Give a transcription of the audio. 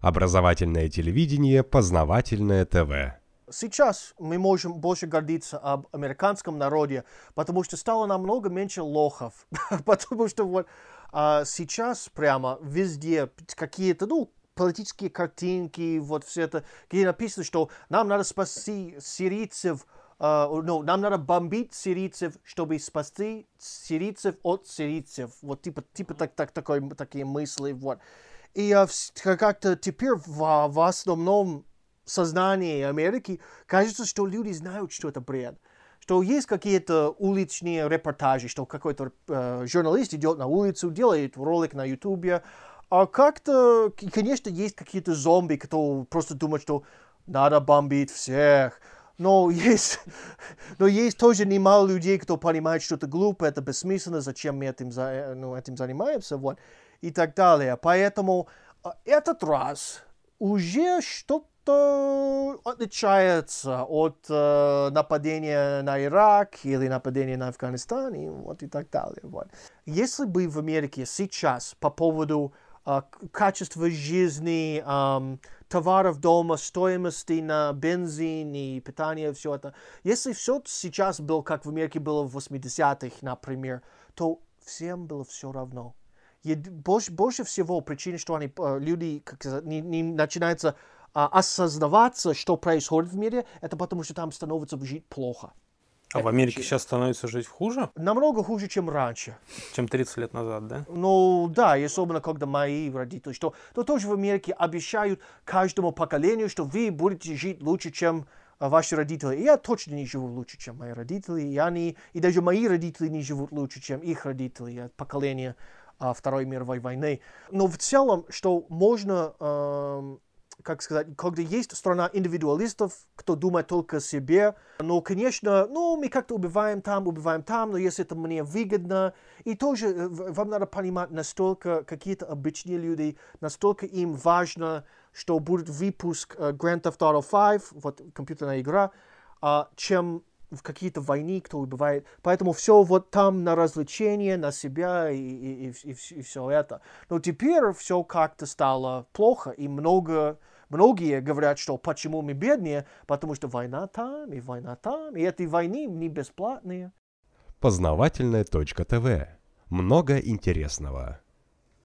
Образовательное телевидение, познавательное ТВ. Сейчас мы можем больше гордиться об американском народе, потому что стало намного меньше лохов. потому что вот а сейчас прямо везде какие-то, ну, политические картинки, вот все это, где написано, что нам надо спасти сирийцев, uh, ну, нам надо бомбить сирийцев, чтобы спасти сирийцев от сирийцев. Вот типа, типа так, так, такой, такие мысли, вот. И как-то теперь в, в основном сознании Америки кажется, что люди знают, что это бред. Что есть какие-то уличные репортажи, что какой-то э, журналист идет на улицу, делает ролик на Ютубе, а как-то, конечно, есть какие-то зомби, кто просто думает, что надо бомбить всех. Но есть, но есть тоже немало людей, кто понимает, что это глупо, это бессмысленно, зачем мы этим, ну, этим занимаемся, вот, и так далее. Поэтому а, этот раз уже что-то отличается от э, нападения на Ирак или нападения на Афганистан, и вот и так далее. Вот. Если бы в Америке сейчас по поводу э, качества жизни, э, товаров дома, стоимости на бензин и питание, все это, если все сейчас было, как в Америке было в 80-х, например, то всем было все равно больше, больше всего причина, что они, э, люди как сказать, не, не начинаются а, осознаваться, что происходит в мире, это потому что там становится жить плохо. А в Америке сейчас становится жить хуже? Намного хуже, чем раньше. Чем 30 лет назад, да? Ну да, и особенно когда мои родители, что то тоже в Америке обещают каждому поколению, что вы будете жить лучше, чем а, ваши родители. И я точно не живу лучше, чем мои родители, и они, и даже мои родители не живут лучше, чем их родители, поколение а, Второй мировой войны. Но в целом, что можно, э, как сказать, когда есть страна индивидуалистов, кто думает только о себе, но, конечно, ну, мы как-то убиваем там, убиваем там, но если это мне выгодно, и тоже э, вам надо понимать, настолько какие-то обычные люди, настолько им важно, что будет выпуск uh, Grand Theft Auto 5, вот компьютерная игра, uh, чем в какие-то войны, кто убивает. Поэтому все вот там на развлечение, на себя и, и, и, и все это. Но теперь все как-то стало плохо, и много, многие говорят, что почему мы беднее, потому что война там, и война там, и эти войны не бесплатные. Познавательная точка ТВ. Много интересного.